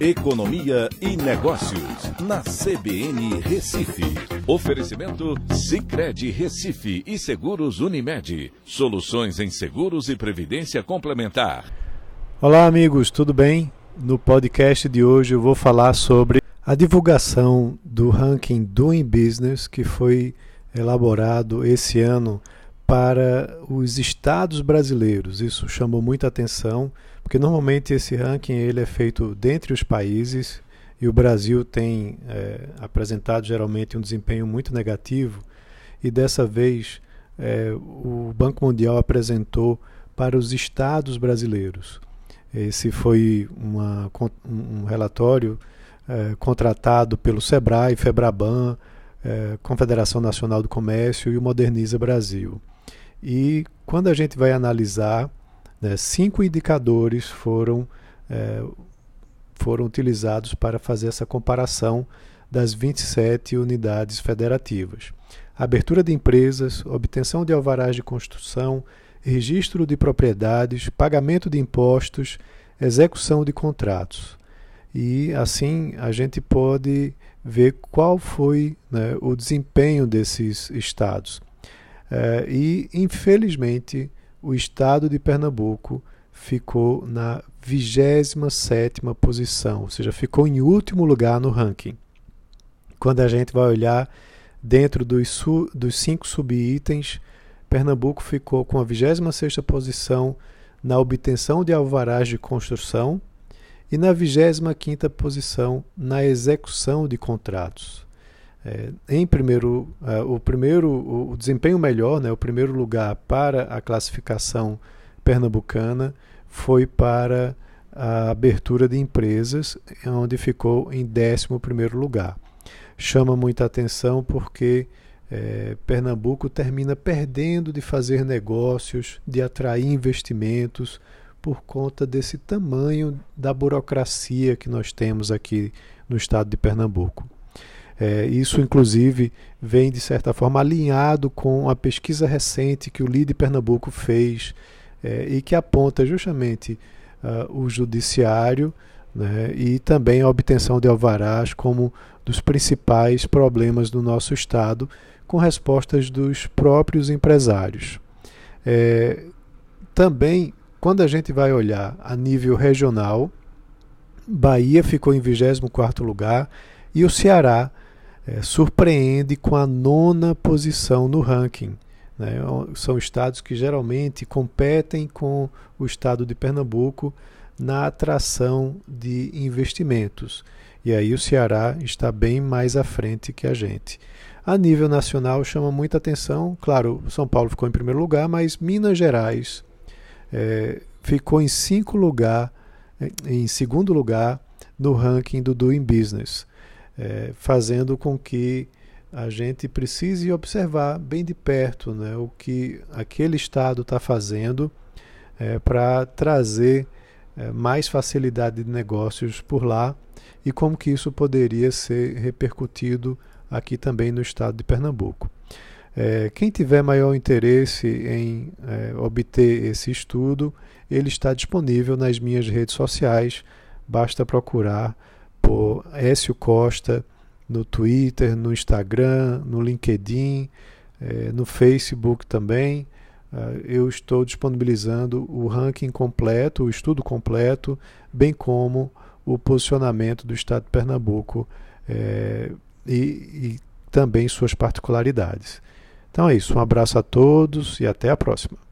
Economia e Negócios, na CBN Recife. Oferecimento Cicred Recife e Seguros Unimed. Soluções em seguros e previdência complementar. Olá, amigos, tudo bem? No podcast de hoje eu vou falar sobre a divulgação do ranking Doing Business que foi elaborado esse ano para os estados brasileiros. Isso chamou muita atenção, porque normalmente esse ranking ele é feito dentre os países e o Brasil tem é, apresentado geralmente um desempenho muito negativo e dessa vez é, o Banco Mundial apresentou para os estados brasileiros. Esse foi uma, um relatório é, contratado pelo SEBRAE, FEBRABAN, Confederação Nacional do Comércio e o Moderniza Brasil. E quando a gente vai analisar, né, cinco indicadores foram, é, foram utilizados para fazer essa comparação das 27 unidades federativas. Abertura de empresas, obtenção de alvarás de construção, registro de propriedades, pagamento de impostos, execução de contratos. E assim a gente pode ver qual foi né, o desempenho desses estados. É, e, infelizmente, o estado de Pernambuco ficou na 27 posição, ou seja, ficou em último lugar no ranking. Quando a gente vai olhar dentro dos, dos cinco subitens, Pernambuco ficou com a 26 posição na obtenção de alvarás de construção e na 25 posição na execução de contratos. É, em primeiro, é, o primeiro, o, desempenho melhor, né, o primeiro lugar para a classificação pernambucana foi para a abertura de empresas, onde ficou em 11 primeiro lugar. Chama muita atenção porque é, Pernambuco termina perdendo de fazer negócios, de atrair investimentos por conta desse tamanho da burocracia que nós temos aqui no estado de Pernambuco. É, isso, inclusive, vem, de certa forma, alinhado com a pesquisa recente que o LIDE Pernambuco fez é, e que aponta justamente uh, o judiciário né, e também a obtenção de alvarás como dos principais problemas do nosso Estado, com respostas dos próprios empresários. É, também, quando a gente vai olhar a nível regional, Bahia ficou em 24º lugar e o Ceará é, surpreende com a nona posição no ranking. Né? São estados que geralmente competem com o estado de Pernambuco na atração de investimentos. E aí o Ceará está bem mais à frente que a gente. A nível nacional chama muita atenção, claro, São Paulo ficou em primeiro lugar, mas Minas Gerais é, ficou em cinco lugar, em segundo lugar no ranking do Doing Business é, fazendo com que a gente precise observar bem de perto né, o que aquele Estado está fazendo é, para trazer é, mais facilidade de negócios por lá e como que isso poderia ser repercutido aqui também no estado de Pernambuco. É, quem tiver maior interesse em é, obter esse estudo, ele está disponível nas minhas redes sociais, basta procurar por Écio Costa no Twitter, no Instagram, no LinkedIn, eh, no Facebook também. Uh, eu estou disponibilizando o ranking completo, o estudo completo, bem como o posicionamento do Estado de Pernambuco eh, e, e também suas particularidades. Então é isso, um abraço a todos e até a próxima.